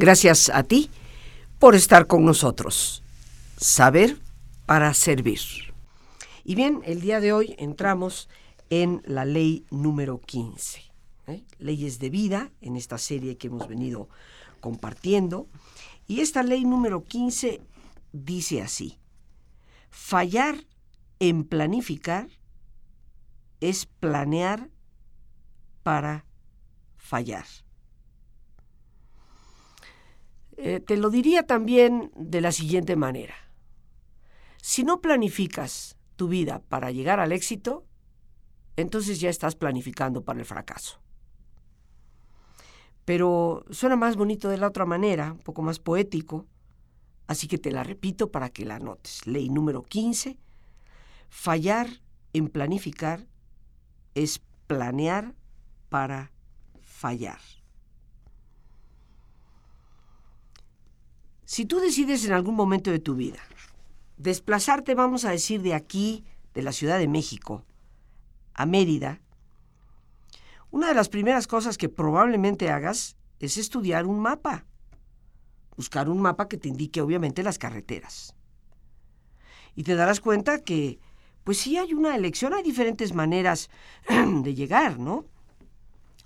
Gracias a ti por estar con nosotros. Saber para servir. Y bien, el día de hoy entramos en la ley número 15. ¿eh? Leyes de vida, en esta serie que hemos venido compartiendo. Y esta ley número 15 dice así, fallar en planificar es planear para fallar. Eh, te lo diría también de la siguiente manera. Si no planificas tu vida para llegar al éxito, entonces ya estás planificando para el fracaso. Pero suena más bonito de la otra manera, un poco más poético, así que te la repito para que la notes. Ley número 15. Fallar en planificar es planear para fallar. Si tú decides en algún momento de tu vida desplazarte, vamos a decir, de aquí, de la Ciudad de México, a Mérida, una de las primeras cosas que probablemente hagas es estudiar un mapa. Buscar un mapa que te indique obviamente las carreteras. Y te darás cuenta que, pues sí hay una elección, hay diferentes maneras de llegar, ¿no?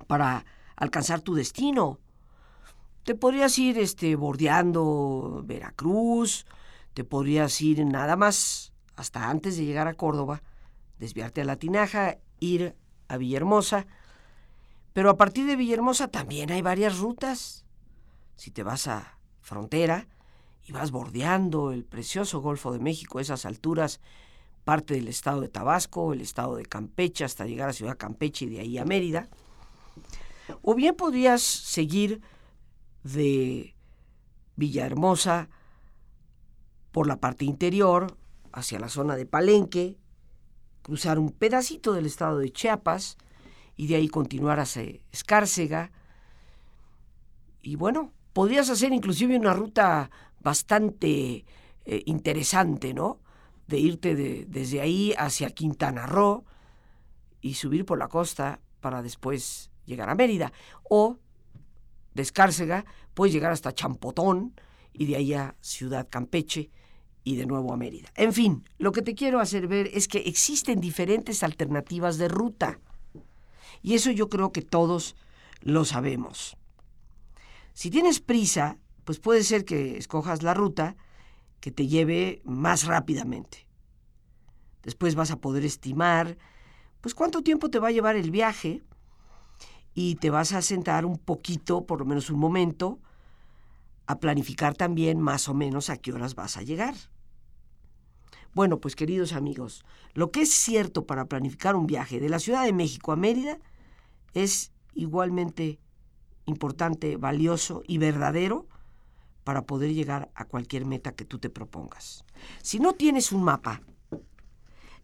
Para alcanzar tu destino. Te podrías ir este, bordeando Veracruz, te podrías ir nada más hasta antes de llegar a Córdoba, desviarte a La Tinaja, ir a Villahermosa, pero a partir de Villahermosa también hay varias rutas. Si te vas a frontera y vas bordeando el precioso Golfo de México, esas alturas, parte del estado de Tabasco, el estado de Campeche, hasta llegar a Ciudad Campeche y de ahí a Mérida. O bien podrías seguir de Villahermosa por la parte interior hacia la zona de Palenque, cruzar un pedacito del estado de Chiapas y de ahí continuar hacia Escárcega. Y bueno, podrías hacer inclusive una ruta bastante eh, interesante, ¿no? De irte desde ahí hacia Quintana Roo y subir por la costa para después llegar a Mérida. O de Escárcega, puedes llegar hasta Champotón y de ahí a Ciudad Campeche y de nuevo a Mérida. En fin, lo que te quiero hacer ver es que existen diferentes alternativas de ruta. Y eso yo creo que todos lo sabemos. Si tienes prisa, pues puede ser que escojas la ruta que te lleve más rápidamente. Después vas a poder estimar, pues cuánto tiempo te va a llevar el viaje y te vas a sentar un poquito, por lo menos un momento, a planificar también más o menos a qué horas vas a llegar. Bueno, pues queridos amigos, lo que es cierto para planificar un viaje de la Ciudad de México a Mérida es igualmente importante, valioso y verdadero para poder llegar a cualquier meta que tú te propongas. Si no tienes un mapa,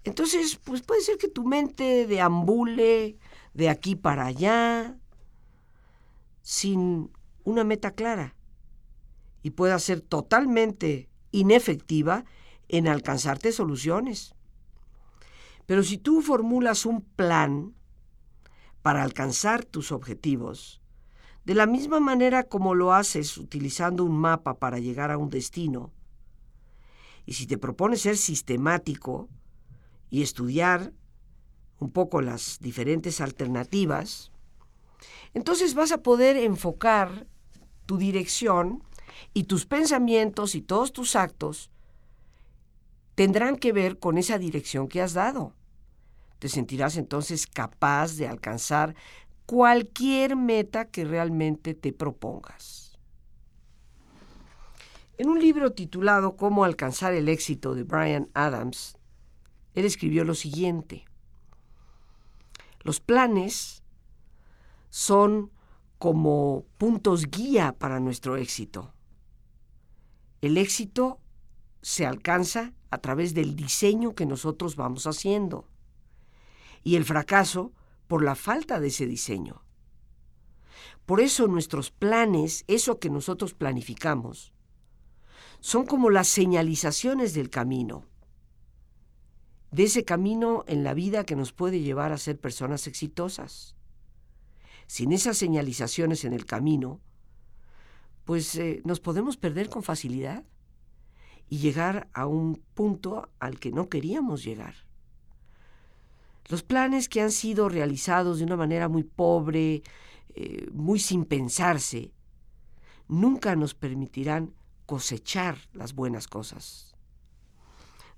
entonces pues puede ser que tu mente deambule de aquí para allá sin una meta clara y pueda ser totalmente inefectiva en alcanzarte soluciones. Pero si tú formulas un plan para alcanzar tus objetivos, de la misma manera como lo haces utilizando un mapa para llegar a un destino, y si te propones ser sistemático y estudiar un poco las diferentes alternativas, entonces vas a poder enfocar tu dirección y tus pensamientos y todos tus actos tendrán que ver con esa dirección que has dado. Te sentirás entonces capaz de alcanzar cualquier meta que realmente te propongas. En un libro titulado Cómo alcanzar el éxito de Brian Adams, él escribió lo siguiente. Los planes son como puntos guía para nuestro éxito. El éxito se alcanza a través del diseño que nosotros vamos haciendo y el fracaso por la falta de ese diseño. Por eso nuestros planes, eso que nosotros planificamos, son como las señalizaciones del camino, de ese camino en la vida que nos puede llevar a ser personas exitosas. Sin esas señalizaciones en el camino, pues eh, nos podemos perder con facilidad y llegar a un punto al que no queríamos llegar. Los planes que han sido realizados de una manera muy pobre, eh, muy sin pensarse, nunca nos permitirán cosechar las buenas cosas.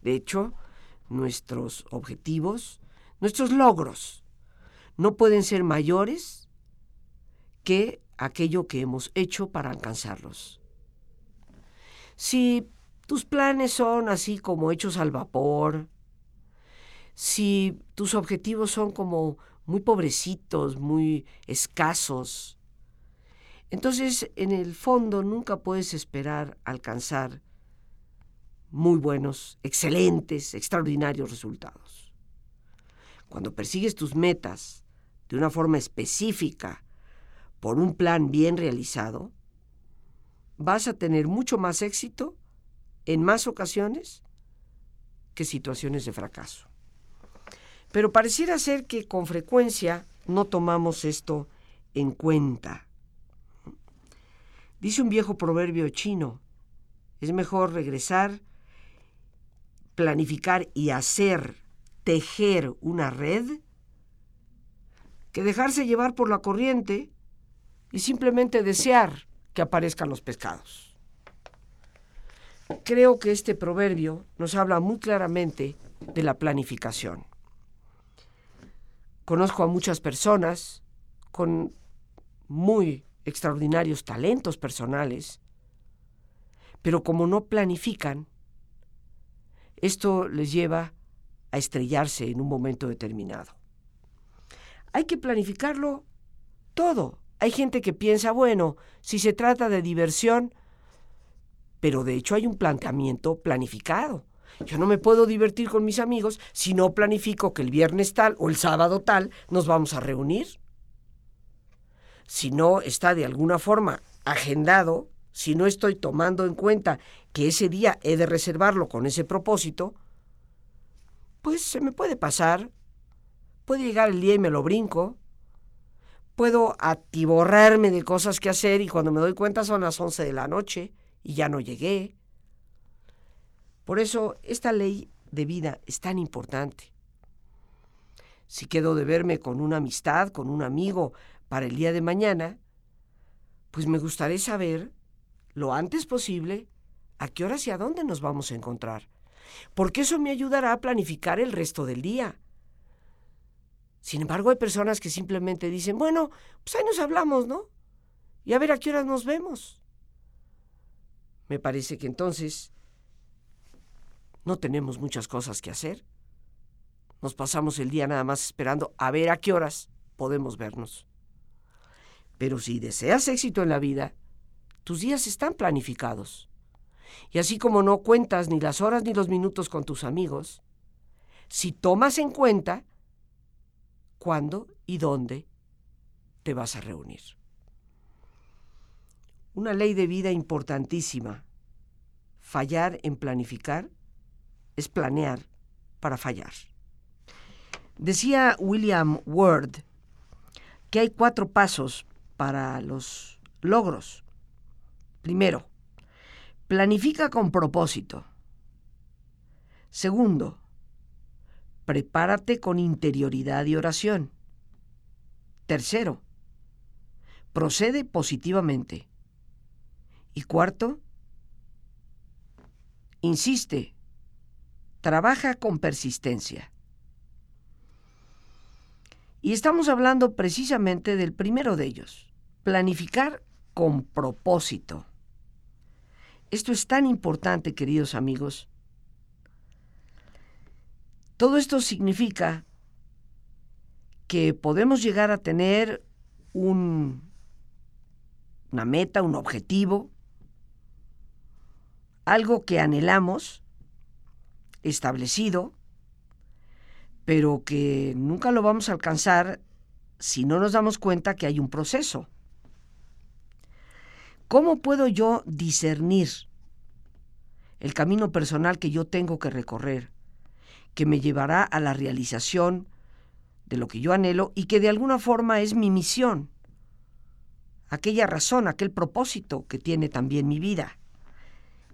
De hecho, nuestros objetivos, nuestros logros, no pueden ser mayores que aquello que hemos hecho para alcanzarlos. Si tus planes son así como hechos al vapor, si tus objetivos son como muy pobrecitos, muy escasos, entonces en el fondo nunca puedes esperar alcanzar muy buenos, excelentes, extraordinarios resultados. Cuando persigues tus metas de una forma específica, por un plan bien realizado, vas a tener mucho más éxito en más ocasiones que situaciones de fracaso. Pero pareciera ser que con frecuencia no tomamos esto en cuenta. Dice un viejo proverbio chino, es mejor regresar, planificar y hacer, tejer una red, que dejarse llevar por la corriente y simplemente desear que aparezcan los pescados. Creo que este proverbio nos habla muy claramente de la planificación. Conozco a muchas personas con muy extraordinarios talentos personales, pero como no planifican, esto les lleva a estrellarse en un momento determinado. Hay que planificarlo todo. Hay gente que piensa, bueno, si se trata de diversión, pero de hecho hay un planteamiento planificado. Yo no me puedo divertir con mis amigos si no planifico que el viernes tal o el sábado tal nos vamos a reunir. Si no está de alguna forma agendado, si no estoy tomando en cuenta que ese día he de reservarlo con ese propósito, pues se me puede pasar. Puede llegar el día y me lo brinco. Puedo atiborrarme de cosas que hacer y cuando me doy cuenta son las 11 de la noche y ya no llegué. Por eso esta ley de vida es tan importante. Si quedo de verme con una amistad, con un amigo para el día de mañana, pues me gustaría saber lo antes posible a qué horas y a dónde nos vamos a encontrar, porque eso me ayudará a planificar el resto del día. Sin embargo, hay personas que simplemente dicen, bueno, pues ahí nos hablamos, ¿no? Y a ver a qué horas nos vemos. Me parece que entonces no tenemos muchas cosas que hacer. Nos pasamos el día nada más esperando a ver a qué horas podemos vernos. Pero si deseas éxito en la vida, tus días están planificados. Y así como no cuentas ni las horas ni los minutos con tus amigos, si tomas en cuenta cuándo y dónde te vas a reunir. Una ley de vida importantísima. Fallar en planificar es planear para fallar. Decía William Ward que hay cuatro pasos para los logros. Primero, planifica con propósito. Segundo, prepárate con interioridad y oración. Tercero, procede positivamente. Y cuarto, insiste trabaja con persistencia. Y estamos hablando precisamente del primero de ellos, planificar con propósito. Esto es tan importante, queridos amigos. Todo esto significa que podemos llegar a tener un, una meta, un objetivo, algo que anhelamos, establecido, pero que nunca lo vamos a alcanzar si no nos damos cuenta que hay un proceso. ¿Cómo puedo yo discernir el camino personal que yo tengo que recorrer, que me llevará a la realización de lo que yo anhelo y que de alguna forma es mi misión? aquella razón, aquel propósito que tiene también mi vida?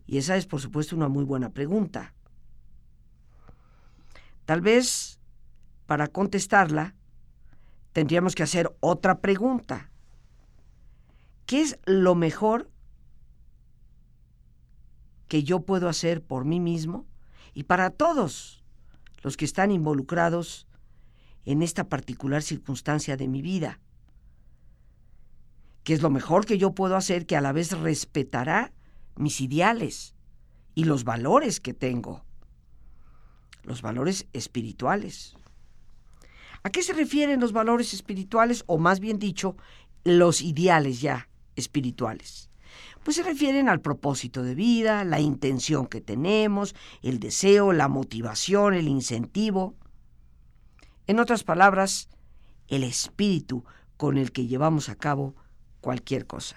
Y esa es, por supuesto, una muy buena pregunta. Tal vez, para contestarla, tendríamos que hacer otra pregunta. ¿Qué es lo mejor que yo puedo hacer por mí mismo y para todos los que están involucrados en esta particular circunstancia de mi vida? ¿Qué es lo mejor que yo puedo hacer que a la vez respetará mis ideales y los valores que tengo? Los valores espirituales. ¿A qué se refieren los valores espirituales o más bien dicho, los ideales ya espirituales? Pues se refieren al propósito de vida, la intención que tenemos, el deseo, la motivación, el incentivo. En otras palabras, el espíritu con el que llevamos a cabo cualquier cosa.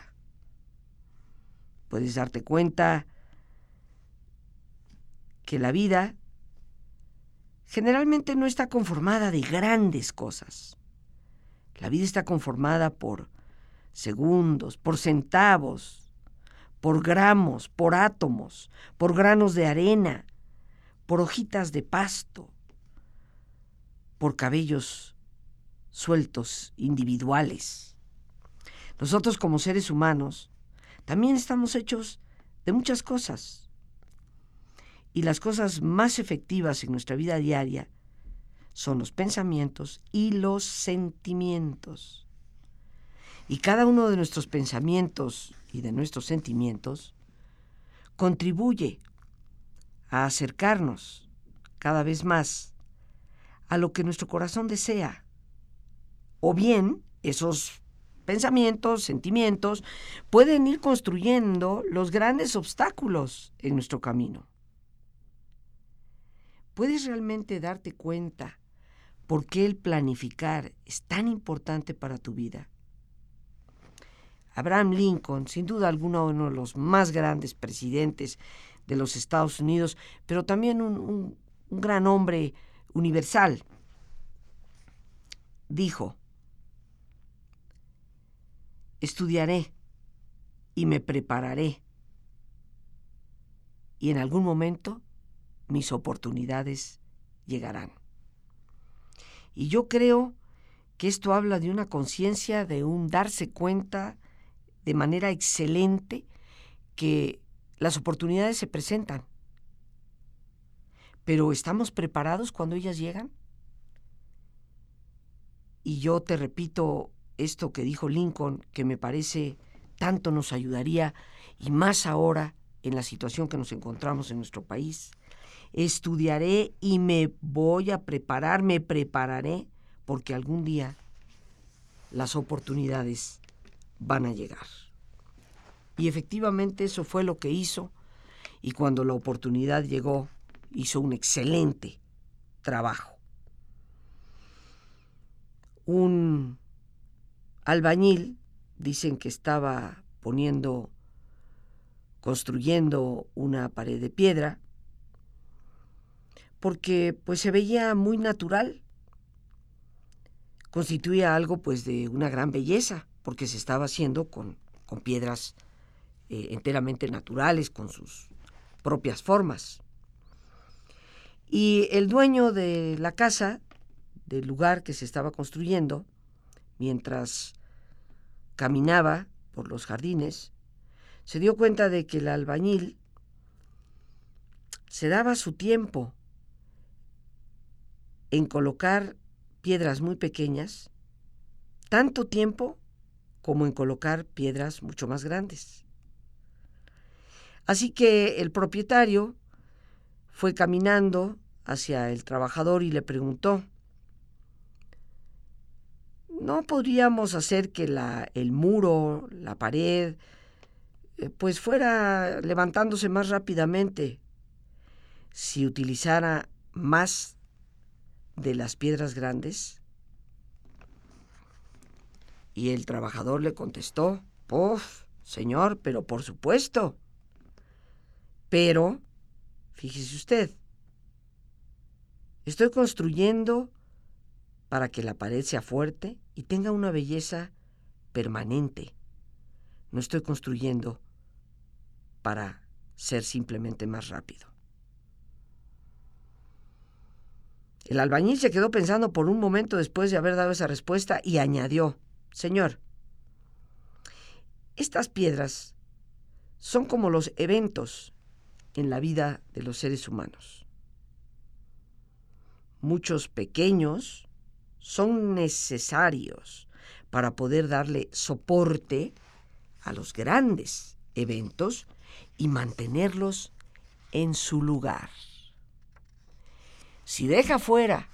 Puedes darte cuenta que la vida generalmente no está conformada de grandes cosas. La vida está conformada por segundos, por centavos, por gramos, por átomos, por granos de arena, por hojitas de pasto, por cabellos sueltos, individuales. Nosotros como seres humanos también estamos hechos de muchas cosas y las cosas más efectivas en nuestra vida diaria son los pensamientos y los sentimientos. Y cada uno de nuestros pensamientos y de nuestros sentimientos contribuye a acercarnos cada vez más a lo que nuestro corazón desea. O bien esos pensamientos, sentimientos, pueden ir construyendo los grandes obstáculos en nuestro camino. ¿Puedes realmente darte cuenta por qué el planificar es tan importante para tu vida? Abraham Lincoln, sin duda alguna uno de los más grandes presidentes de los Estados Unidos, pero también un, un gran hombre universal, dijo, estudiaré y me prepararé y en algún momento mis oportunidades llegarán. Y yo creo que esto habla de una conciencia, de un darse cuenta de manera excelente que las oportunidades se presentan. Pero ¿estamos preparados cuando ellas llegan? Y yo te repito esto que dijo Lincoln, que me parece tanto nos ayudaría, y más ahora en la situación que nos encontramos en nuestro país estudiaré y me voy a preparar, me prepararé, porque algún día las oportunidades van a llegar. Y efectivamente eso fue lo que hizo, y cuando la oportunidad llegó, hizo un excelente trabajo. Un albañil, dicen que estaba poniendo, construyendo una pared de piedra, porque pues se veía muy natural. Constituía algo pues de una gran belleza, porque se estaba haciendo con, con piedras eh, enteramente naturales, con sus propias formas. Y el dueño de la casa, del lugar que se estaba construyendo, mientras caminaba por los jardines, se dio cuenta de que el albañil se daba su tiempo en colocar piedras muy pequeñas, tanto tiempo como en colocar piedras mucho más grandes. Así que el propietario fue caminando hacia el trabajador y le preguntó, ¿no podríamos hacer que la, el muro, la pared, eh, pues fuera levantándose más rápidamente si utilizara más de las piedras grandes? Y el trabajador le contestó, ¡Puf, señor, pero por supuesto. Pero, fíjese usted, estoy construyendo para que la pared sea fuerte y tenga una belleza permanente, no estoy construyendo para ser simplemente más rápido. El albañil se quedó pensando por un momento después de haber dado esa respuesta y añadió, Señor, estas piedras son como los eventos en la vida de los seres humanos. Muchos pequeños son necesarios para poder darle soporte a los grandes eventos y mantenerlos en su lugar. Si deja fuera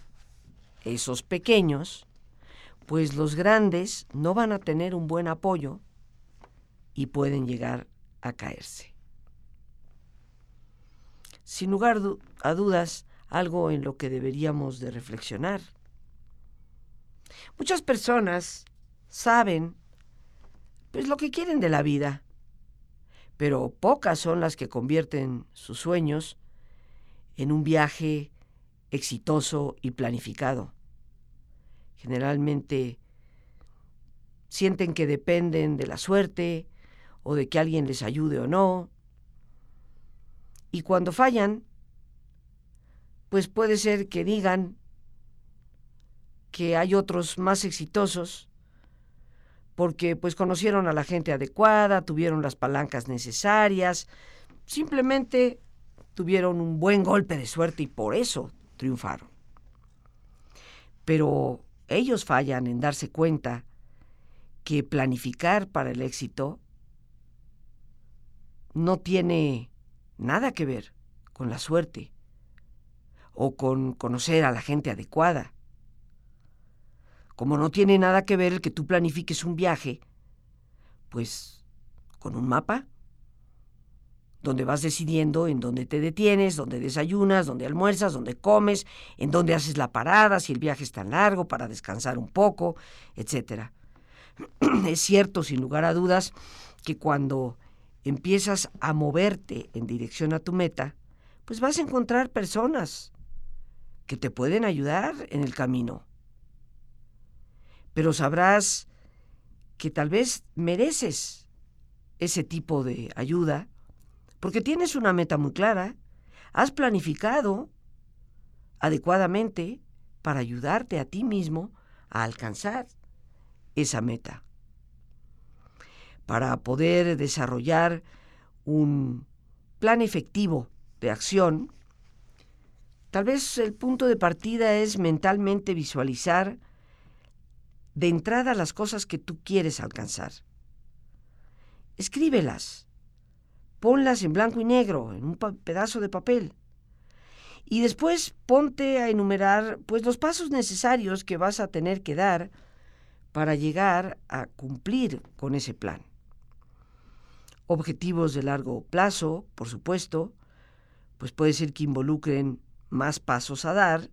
esos pequeños, pues los grandes no van a tener un buen apoyo y pueden llegar a caerse. Sin lugar a dudas, algo en lo que deberíamos de reflexionar. Muchas personas saben pues lo que quieren de la vida, pero pocas son las que convierten sus sueños en un viaje exitoso y planificado. Generalmente sienten que dependen de la suerte o de que alguien les ayude o no. Y cuando fallan, pues puede ser que digan que hay otros más exitosos porque pues conocieron a la gente adecuada, tuvieron las palancas necesarias, simplemente tuvieron un buen golpe de suerte y por eso triunfaron. Pero ellos fallan en darse cuenta que planificar para el éxito no tiene nada que ver con la suerte o con conocer a la gente adecuada. Como no tiene nada que ver el que tú planifiques un viaje, pues con un mapa donde vas decidiendo en dónde te detienes, dónde desayunas, dónde almuerzas, dónde comes, en dónde haces la parada, si el viaje es tan largo para descansar un poco, etc. Es cierto, sin lugar a dudas, que cuando empiezas a moverte en dirección a tu meta, pues vas a encontrar personas que te pueden ayudar en el camino. Pero sabrás que tal vez mereces ese tipo de ayuda porque tienes una meta muy clara, has planificado adecuadamente para ayudarte a ti mismo a alcanzar esa meta. Para poder desarrollar un plan efectivo de acción, tal vez el punto de partida es mentalmente visualizar de entrada las cosas que tú quieres alcanzar. Escríbelas ponlas en blanco y negro, en un pedazo de papel. Y después ponte a enumerar pues los pasos necesarios que vas a tener que dar para llegar a cumplir con ese plan. Objetivos de largo plazo, por supuesto, pues puede ser que involucren más pasos a dar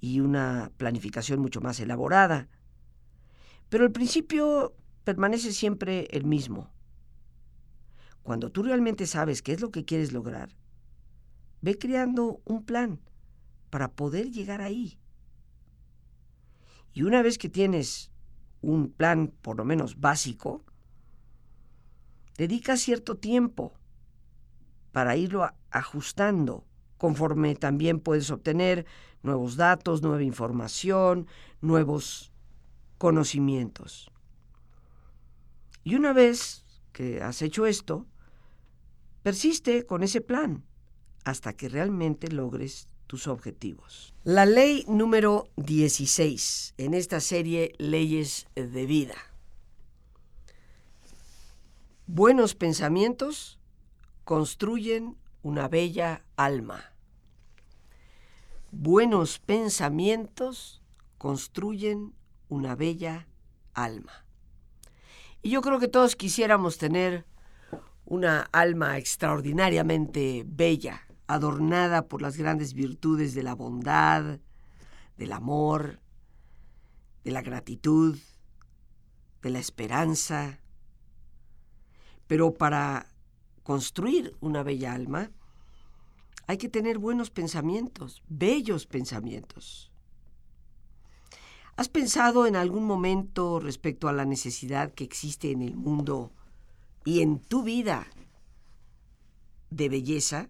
y una planificación mucho más elaborada. Pero el principio permanece siempre el mismo cuando tú realmente sabes qué es lo que quieres lograr, ve creando un plan para poder llegar ahí. Y una vez que tienes un plan por lo menos básico, dedica cierto tiempo para irlo ajustando conforme también puedes obtener nuevos datos, nueva información, nuevos conocimientos. Y una vez que has hecho esto, persiste con ese plan hasta que realmente logres tus objetivos. La ley número 16 en esta serie Leyes de Vida. Buenos pensamientos construyen una bella alma. Buenos pensamientos construyen una bella alma. Y yo creo que todos quisiéramos tener una alma extraordinariamente bella, adornada por las grandes virtudes de la bondad, del amor, de la gratitud, de la esperanza. Pero para construir una bella alma hay que tener buenos pensamientos, bellos pensamientos. ¿Has pensado en algún momento respecto a la necesidad que existe en el mundo y en tu vida de belleza?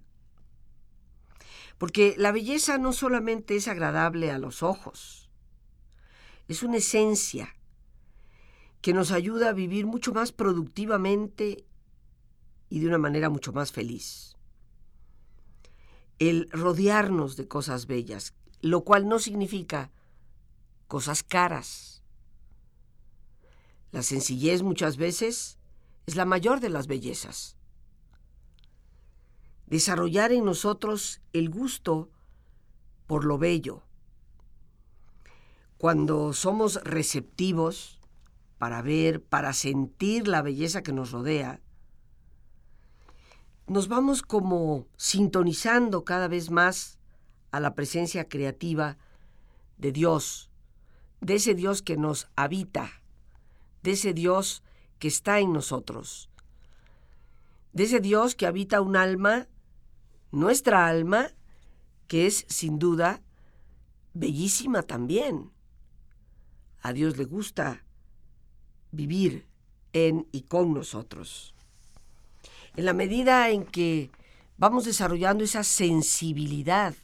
Porque la belleza no solamente es agradable a los ojos, es una esencia que nos ayuda a vivir mucho más productivamente y de una manera mucho más feliz. El rodearnos de cosas bellas, lo cual no significa cosas caras. La sencillez muchas veces es la mayor de las bellezas. Desarrollar en nosotros el gusto por lo bello. Cuando somos receptivos para ver, para sentir la belleza que nos rodea, nos vamos como sintonizando cada vez más a la presencia creativa de Dios, de ese Dios que nos habita, de ese Dios que está en nosotros, de ese Dios que habita un alma, nuestra alma, que es sin duda bellísima también. A Dios le gusta vivir en y con nosotros. En la medida en que vamos desarrollando esa sensibilidad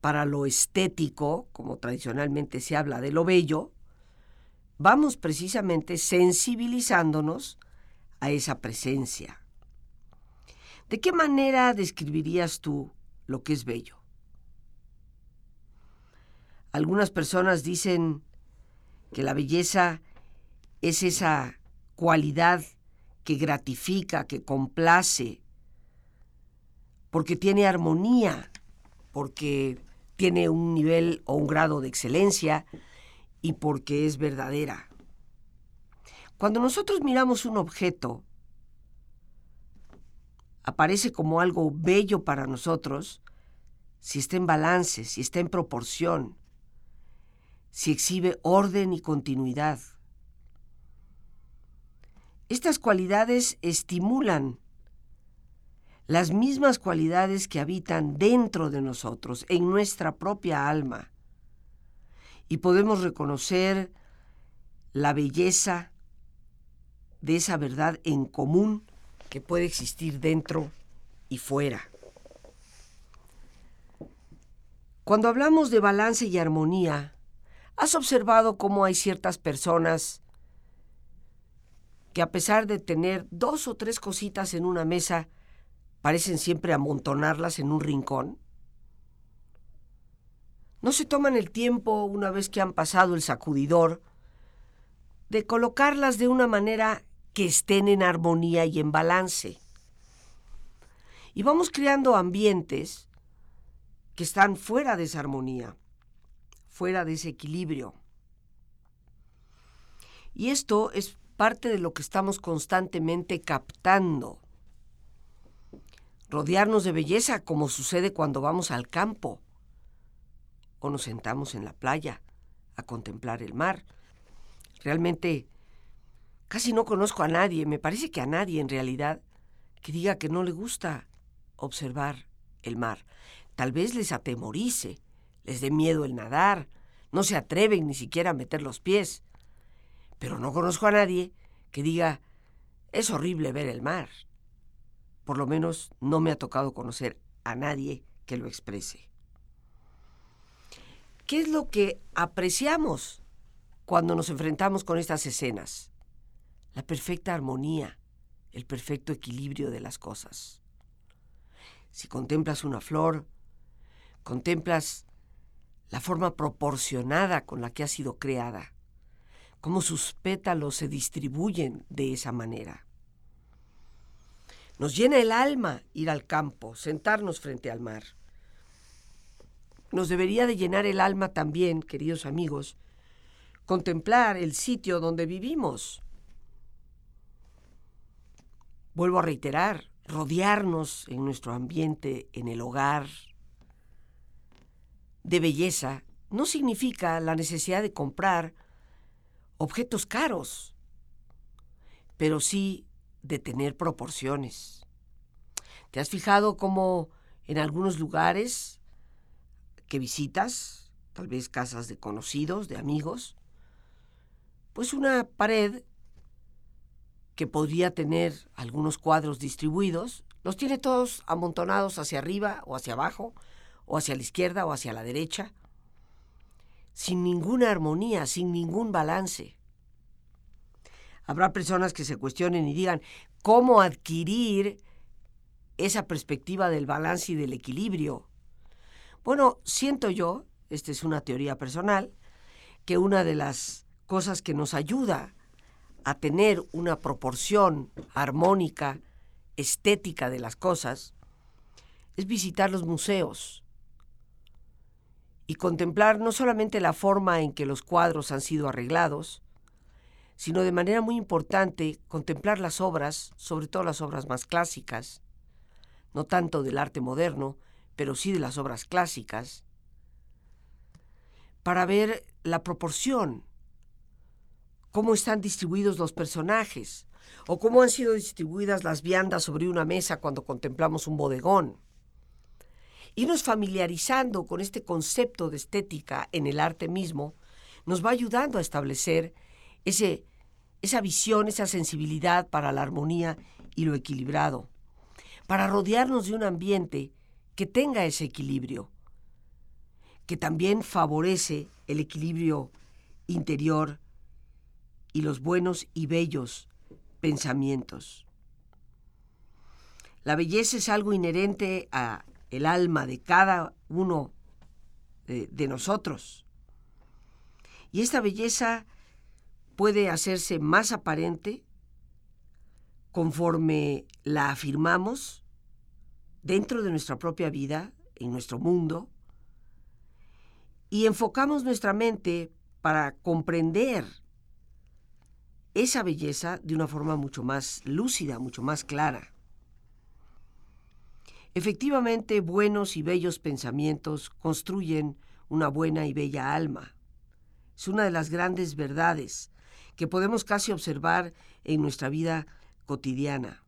para lo estético, como tradicionalmente se habla de lo bello, vamos precisamente sensibilizándonos a esa presencia. ¿De qué manera describirías tú lo que es bello? Algunas personas dicen que la belleza es esa cualidad que gratifica, que complace, porque tiene armonía, porque tiene un nivel o un grado de excelencia y porque es verdadera. Cuando nosotros miramos un objeto, aparece como algo bello para nosotros si está en balance, si está en proporción, si exhibe orden y continuidad. Estas cualidades estimulan las mismas cualidades que habitan dentro de nosotros, en nuestra propia alma. Y podemos reconocer la belleza de esa verdad en común que puede existir dentro y fuera. Cuando hablamos de balance y armonía, ¿has observado cómo hay ciertas personas que a pesar de tener dos o tres cositas en una mesa, parecen siempre amontonarlas en un rincón? No se toman el tiempo, una vez que han pasado el sacudidor, de colocarlas de una manera que estén en armonía y en balance. Y vamos creando ambientes que están fuera de esa armonía, fuera de ese equilibrio. Y esto es parte de lo que estamos constantemente captando rodearnos de belleza como sucede cuando vamos al campo o nos sentamos en la playa a contemplar el mar. Realmente casi no conozco a nadie, me parece que a nadie en realidad, que diga que no le gusta observar el mar. Tal vez les atemorice, les dé miedo el nadar, no se atreven ni siquiera a meter los pies. Pero no conozco a nadie que diga, es horrible ver el mar. Por lo menos no me ha tocado conocer a nadie que lo exprese. ¿Qué es lo que apreciamos cuando nos enfrentamos con estas escenas? La perfecta armonía, el perfecto equilibrio de las cosas. Si contemplas una flor, contemplas la forma proporcionada con la que ha sido creada, cómo sus pétalos se distribuyen de esa manera. Nos llena el alma ir al campo, sentarnos frente al mar. Nos debería de llenar el alma también, queridos amigos, contemplar el sitio donde vivimos. Vuelvo a reiterar, rodearnos en nuestro ambiente, en el hogar, de belleza, no significa la necesidad de comprar objetos caros, pero sí de tener proporciones. ¿Te has fijado cómo en algunos lugares que visitas, tal vez casas de conocidos, de amigos, pues una pared que podría tener algunos cuadros distribuidos, los tiene todos amontonados hacia arriba o hacia abajo, o hacia la izquierda o hacia la derecha, sin ninguna armonía, sin ningún balance. Habrá personas que se cuestionen y digan, ¿cómo adquirir esa perspectiva del balance y del equilibrio? Bueno, siento yo, esta es una teoría personal, que una de las cosas que nos ayuda a tener una proporción armónica, estética de las cosas, es visitar los museos y contemplar no solamente la forma en que los cuadros han sido arreglados, sino de manera muy importante contemplar las obras, sobre todo las obras más clásicas, no tanto del arte moderno, pero sí de las obras clásicas, para ver la proporción, cómo están distribuidos los personajes, o cómo han sido distribuidas las viandas sobre una mesa cuando contemplamos un bodegón. Irnos familiarizando con este concepto de estética en el arte mismo nos va ayudando a establecer ese, esa visión, esa sensibilidad para la armonía y lo equilibrado, para rodearnos de un ambiente que tenga ese equilibrio, que también favorece el equilibrio interior y los buenos y bellos pensamientos. La belleza es algo inherente a el alma de cada uno de, de nosotros. Y esta belleza puede hacerse más aparente conforme la afirmamos dentro de nuestra propia vida, en nuestro mundo, y enfocamos nuestra mente para comprender esa belleza de una forma mucho más lúcida, mucho más clara. Efectivamente, buenos y bellos pensamientos construyen una buena y bella alma. Es una de las grandes verdades que podemos casi observar en nuestra vida cotidiana.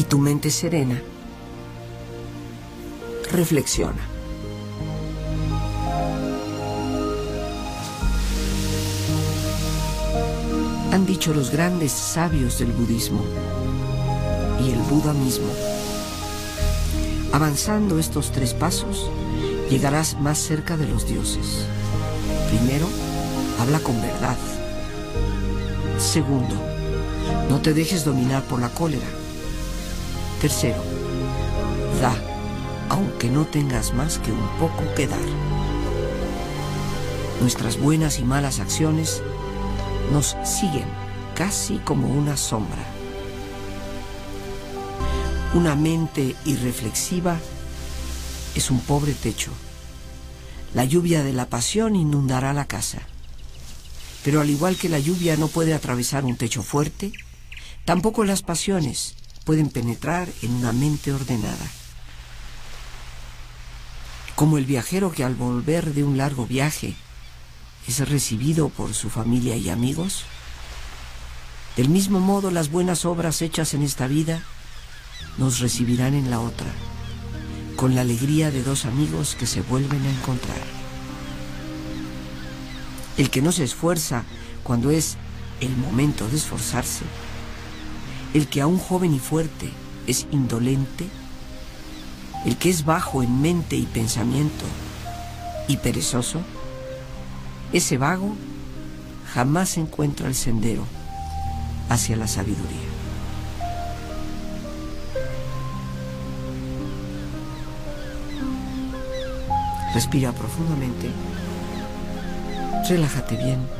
y tu mente serena, reflexiona. Han dicho los grandes sabios del budismo y el Buda mismo. Avanzando estos tres pasos, llegarás más cerca de los dioses. Primero, habla con verdad. Segundo, no te dejes dominar por la cólera. Tercero, da, aunque no tengas más que un poco que dar. Nuestras buenas y malas acciones nos siguen casi como una sombra. Una mente irreflexiva es un pobre techo. La lluvia de la pasión inundará la casa. Pero al igual que la lluvia no puede atravesar un techo fuerte, tampoco las pasiones pueden penetrar en una mente ordenada. Como el viajero que al volver de un largo viaje es recibido por su familia y amigos, del mismo modo las buenas obras hechas en esta vida nos recibirán en la otra, con la alegría de dos amigos que se vuelven a encontrar. El que no se esfuerza cuando es el momento de esforzarse. El que aún joven y fuerte es indolente. El que es bajo en mente y pensamiento y perezoso. Ese vago jamás encuentra el sendero hacia la sabiduría. Respira profundamente relájate bien.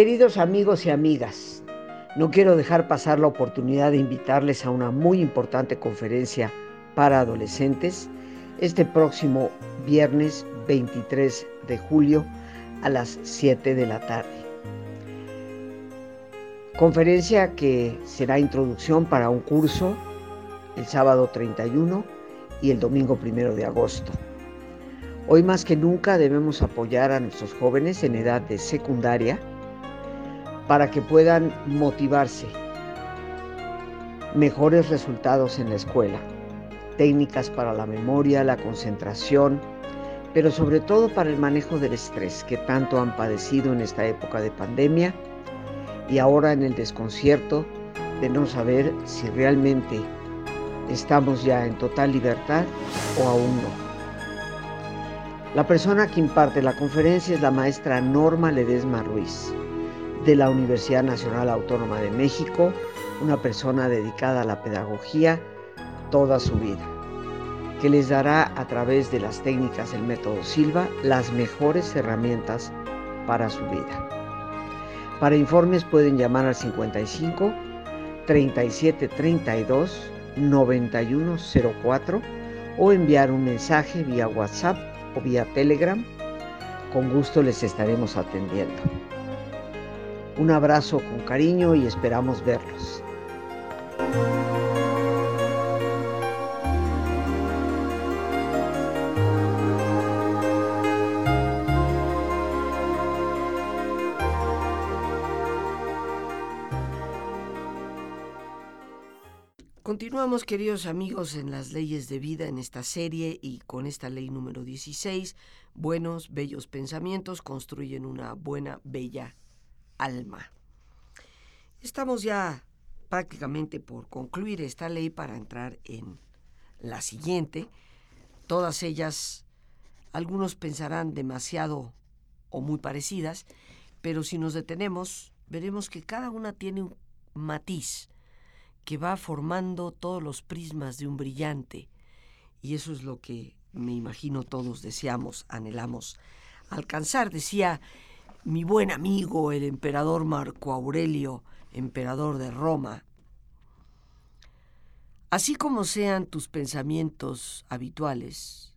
Queridos amigos y amigas, no quiero dejar pasar la oportunidad de invitarles a una muy importante conferencia para adolescentes este próximo viernes 23 de julio a las 7 de la tarde. Conferencia que será introducción para un curso el sábado 31 y el domingo 1 de agosto. Hoy más que nunca debemos apoyar a nuestros jóvenes en edad de secundaria para que puedan motivarse. Mejores resultados en la escuela, técnicas para la memoria, la concentración, pero sobre todo para el manejo del estrés que tanto han padecido en esta época de pandemia y ahora en el desconcierto de no saber si realmente estamos ya en total libertad o aún no. La persona que imparte la conferencia es la maestra Norma Ledesma Ruiz, de la Universidad Nacional Autónoma de México, una persona dedicada a la pedagogía toda su vida que les dará a través de las técnicas del método Silva las mejores herramientas para su vida. Para informes pueden llamar al 55 37 32 9104 o enviar un mensaje vía WhatsApp o vía Telegram. Con gusto les estaremos atendiendo. Un abrazo con cariño y esperamos verlos. Continuamos, queridos amigos, en las leyes de vida en esta serie y con esta ley número 16, buenos, bellos pensamientos construyen una buena, bella alma. Estamos ya prácticamente por concluir esta ley para entrar en la siguiente. Todas ellas, algunos pensarán demasiado o muy parecidas, pero si nos detenemos, veremos que cada una tiene un matiz que va formando todos los prismas de un brillante. Y eso es lo que me imagino todos deseamos, anhelamos alcanzar. Decía mi buen amigo, el emperador Marco Aurelio, emperador de Roma, así como sean tus pensamientos habituales,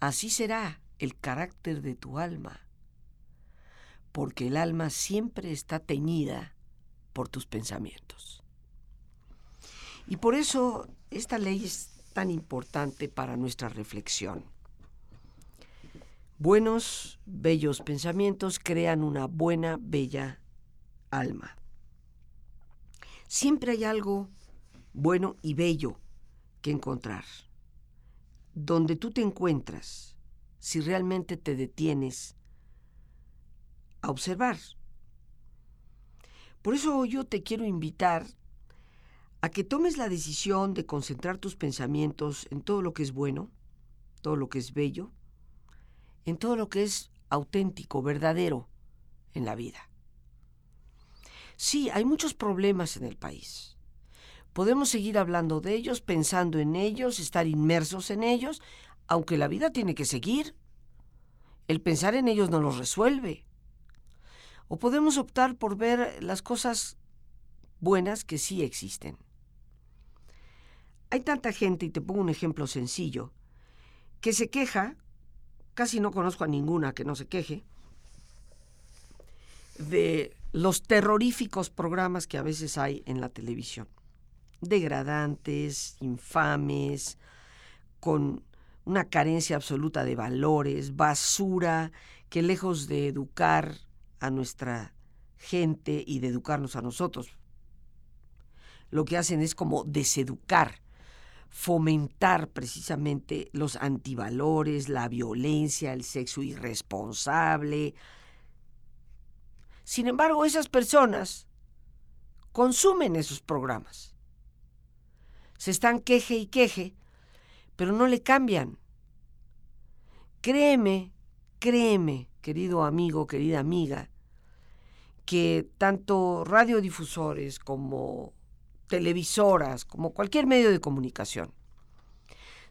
así será el carácter de tu alma, porque el alma siempre está teñida por tus pensamientos. Y por eso esta ley es tan importante para nuestra reflexión. Buenos, bellos pensamientos crean una buena, bella alma. Siempre hay algo bueno y bello que encontrar. Donde tú te encuentras, si realmente te detienes a observar. Por eso yo te quiero invitar a que tomes la decisión de concentrar tus pensamientos en todo lo que es bueno, todo lo que es bello, en todo lo que es auténtico, verdadero en la vida. Sí, hay muchos problemas en el país. Podemos seguir hablando de ellos, pensando en ellos, estar inmersos en ellos, aunque la vida tiene que seguir. El pensar en ellos no los resuelve. O podemos optar por ver las cosas buenas que sí existen. Hay tanta gente, y te pongo un ejemplo sencillo, que se queja, casi no conozco a ninguna que no se queje, de los terroríficos programas que a veces hay en la televisión. Degradantes, infames, con una carencia absoluta de valores, basura, que lejos de educar a nuestra gente y de educarnos a nosotros, lo que hacen es como deseducar fomentar precisamente los antivalores, la violencia, el sexo irresponsable. Sin embargo, esas personas consumen esos programas. Se están queje y queje, pero no le cambian. Créeme, créeme, querido amigo, querida amiga, que tanto radiodifusores como televisoras, como cualquier medio de comunicación.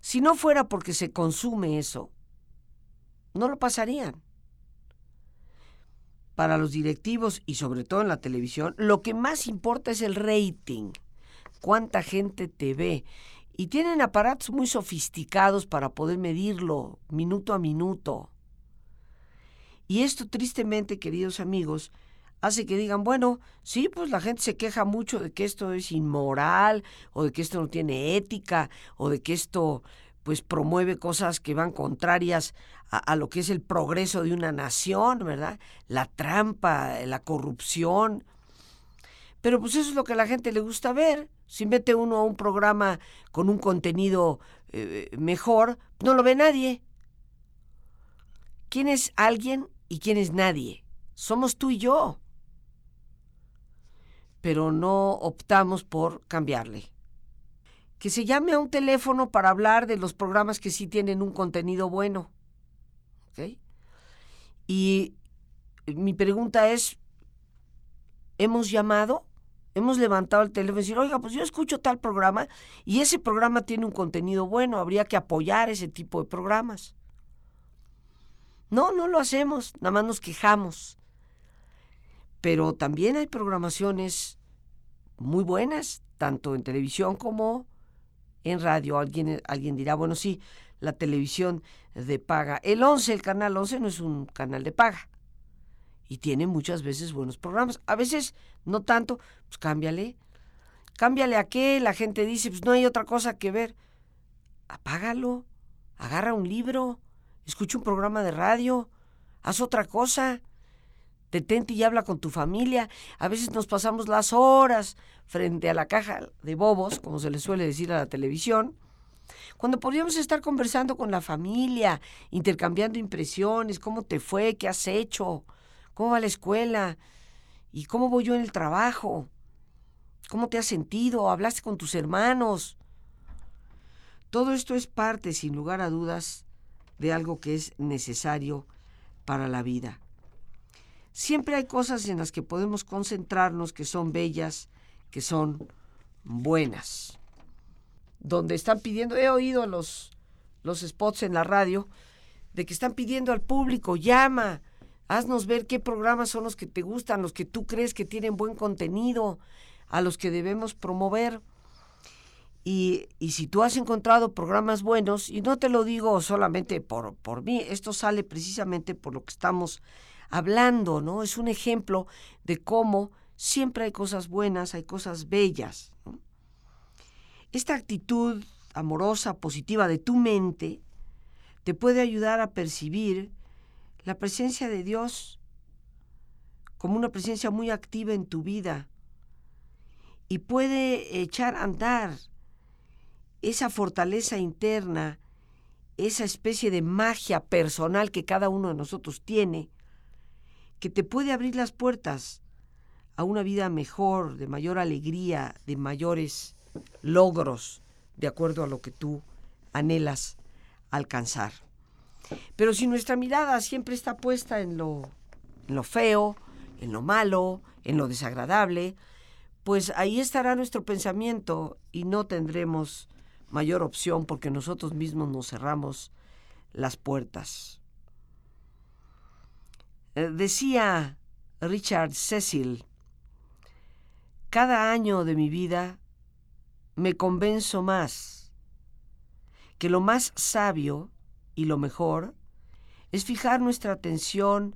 Si no fuera porque se consume eso, no lo pasarían. Para los directivos y sobre todo en la televisión, lo que más importa es el rating, cuánta gente te ve. Y tienen aparatos muy sofisticados para poder medirlo minuto a minuto. Y esto tristemente, queridos amigos, hace que digan, bueno, sí, pues la gente se queja mucho de que esto es inmoral o de que esto no tiene ética o de que esto pues promueve cosas que van contrarias a, lo que es el progreso de una nación, ¿verdad? La trampa, la corrupción. Pero pues eso es lo que a la gente le gusta ver. Si mete uno a un programa con un contenido eh, mejor, no lo ve nadie. ¿Quién es alguien y quién es nadie? Somos tú y yo. Pero no optamos por cambiarle. Que se llame a un teléfono para hablar de los programas que sí tienen un contenido bueno. Y mi pregunta es, ¿hemos llamado? hemos levantado el teléfono y decir, oiga, pues yo escucho tal programa y ese programa tiene un contenido bueno, habría que apoyar ese tipo de programas. No, no lo hacemos, nada más nos quejamos. Pero también hay programaciones muy buenas, tanto en televisión como en radio. Alguien, alguien dirá, bueno, sí, la televisión de paga. El 11, el canal 11 no es un canal de paga y tiene muchas veces buenos programas. A veces no tanto, pues cámbiale. Cámbiale a qué, la gente dice, pues no hay otra cosa que ver. Apágalo, agarra un libro, escucha un programa de radio, haz otra cosa. Detente y habla con tu familia. A veces nos pasamos las horas frente a la caja de bobos, como se le suele decir a la televisión, cuando podríamos estar conversando con la familia, intercambiando impresiones, cómo te fue, qué has hecho, ¿Cómo va la escuela? ¿Y cómo voy yo en el trabajo? ¿Cómo te has sentido? ¿Hablaste con tus hermanos? Todo esto es parte, sin lugar a dudas, de algo que es necesario para la vida. Siempre hay cosas en las que podemos concentrarnos que son bellas, que son buenas. Donde están pidiendo, he oído los, los spots en la radio, de que están pidiendo al público, llama, Haznos ver qué programas son los que te gustan, los que tú crees que tienen buen contenido, a los que debemos promover. Y, si tú has encontrado programas buenos, y no te lo digo solamente por, por mí, esto sale precisamente por lo que estamos hablando, ¿no? Es un ejemplo de cómo siempre hay cosas buenas, hay cosas bellas. Esta actitud amorosa, positiva de tu mente, te puede ayudar a percibir la presencia de Dios como una presencia muy activa en tu vida y puede echar a andar esa fortaleza interna, esa especie de magia personal que cada uno de nosotros tiene, que te puede abrir las puertas a una vida mejor, de mayor alegría, de mayores logros, de acuerdo a lo que tú anhelas alcanzar. Pero si nuestra mirada siempre está puesta en lo, en lo feo, en lo malo, en lo desagradable, pues ahí estará nuestro pensamiento y no tendremos mayor opción porque nosotros mismos nos cerramos las puertas. Eh, decía Richard Cecil, cada año de mi vida me convenzo más que lo más sabio y lo mejor es fijar nuestra atención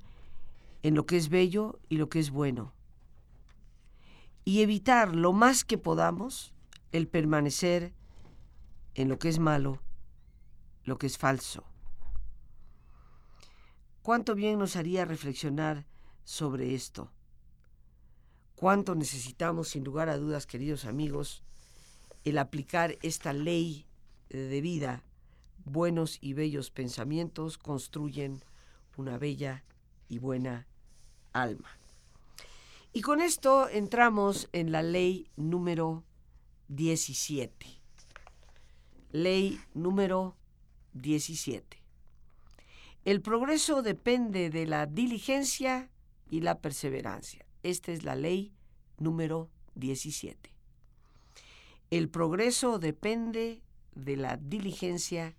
en lo que es bello y lo que es bueno y evitar lo más que podamos el permanecer en lo que es malo, lo que es falso. ¿Cuánto bien nos haría reflexionar sobre esto? ¿Cuánto necesitamos, sin lugar a dudas, queridos amigos, el aplicar esta ley de vida buenos y bellos pensamientos construyen una bella y buena alma. Y con esto entramos en la ley número 17. Ley número 17. El progreso depende de la diligencia y la perseverancia. Esta es la ley número 17. El progreso depende de la diligencia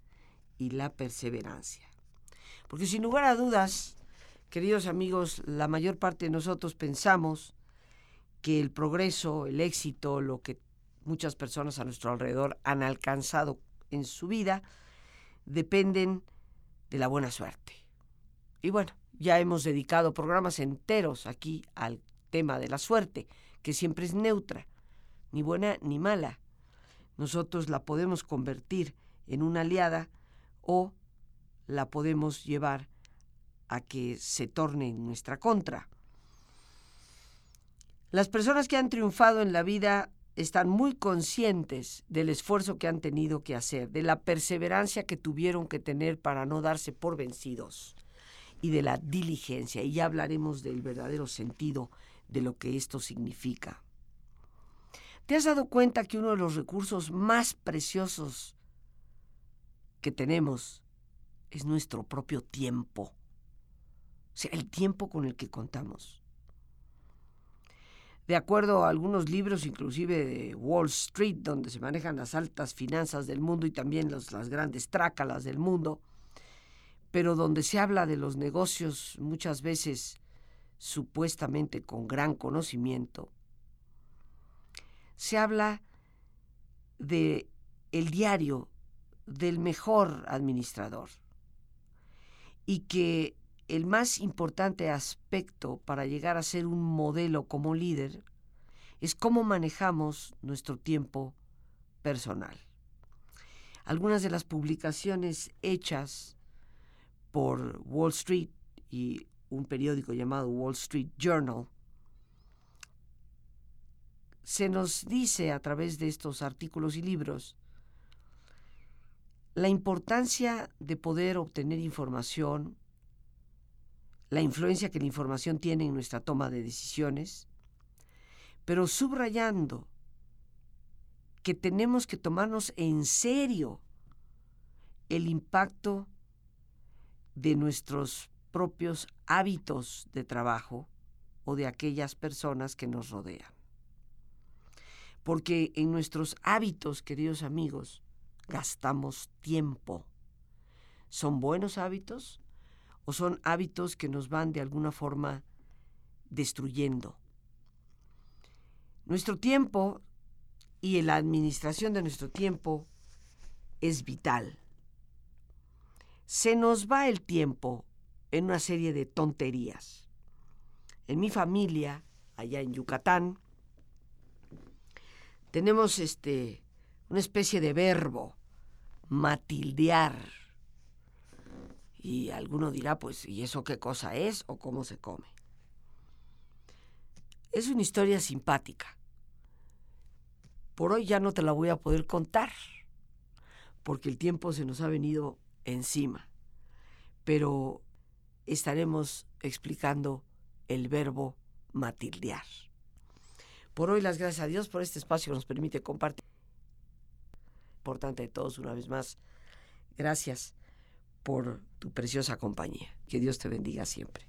y la perseverancia. Porque sin lugar a dudas, queridos amigos, la mayor parte de nosotros pensamos que el progreso, el éxito, lo que muchas personas a nuestro alrededor han alcanzado en su vida, dependen de la buena suerte. Y bueno, ya hemos dedicado programas enteros aquí al tema de la suerte, que siempre es neutra, ni buena ni mala. Nosotros la podemos convertir en una aliada o la podemos llevar a que se torne en nuestra contra. Las personas que han triunfado en la vida están muy conscientes del esfuerzo que han tenido que hacer, de la perseverancia que tuvieron que tener para no darse por vencidos. y de la diligencia. Y ya hablaremos del verdadero sentido de lo que esto significa. ¿Te has dado cuenta que uno de los recursos más preciosos que tenemos es nuestro propio tiempo? O sea, el tiempo con el que contamos. De acuerdo a algunos libros, inclusive de Wall Street, donde se manejan las altas finanzas del mundo y también las grandes trácalas del mundo, pero donde se habla de los negocios muchas veces supuestamente con gran conocimiento, se habla de el diario del mejor administrador y que el más importante aspecto para llegar a ser un modelo como líder es cómo manejamos nuestro tiempo personal. Algunas de las publicaciones hechas por Wall Street y un periódico llamado Wall Street Journal se nos dice a través de estos artículos y libros la importancia de poder obtener información, la influencia que la información tiene en nuestra toma de decisiones, pero subrayando que tenemos que tomarnos en serio el impacto de nuestros propios hábitos de trabajo o de aquellas personas que nos rodean. Porque en nuestros hábitos, queridos amigos, gastamos tiempo. ¿Son buenos hábitos o son hábitos que nos van de alguna forma destruyendo? Nuestro tiempo y la administración de nuestro tiempo es vital. Se nos va el tiempo en una serie de tonterías. En mi familia, allá en Yucatán, tenemos este una especie de verbo, matildear. Y alguno dirá, pues, ¿y eso qué cosa es o cómo se come? Es una historia simpática. Por hoy ya no te la voy a poder contar, porque el tiempo se nos ha venido encima. Pero estaremos explicando el verbo matildear. Por hoy las gracias a Dios por este espacio que nos permite compartir. Importante de todos una vez más. Gracias por tu preciosa compañía. Que Dios te bendiga siempre.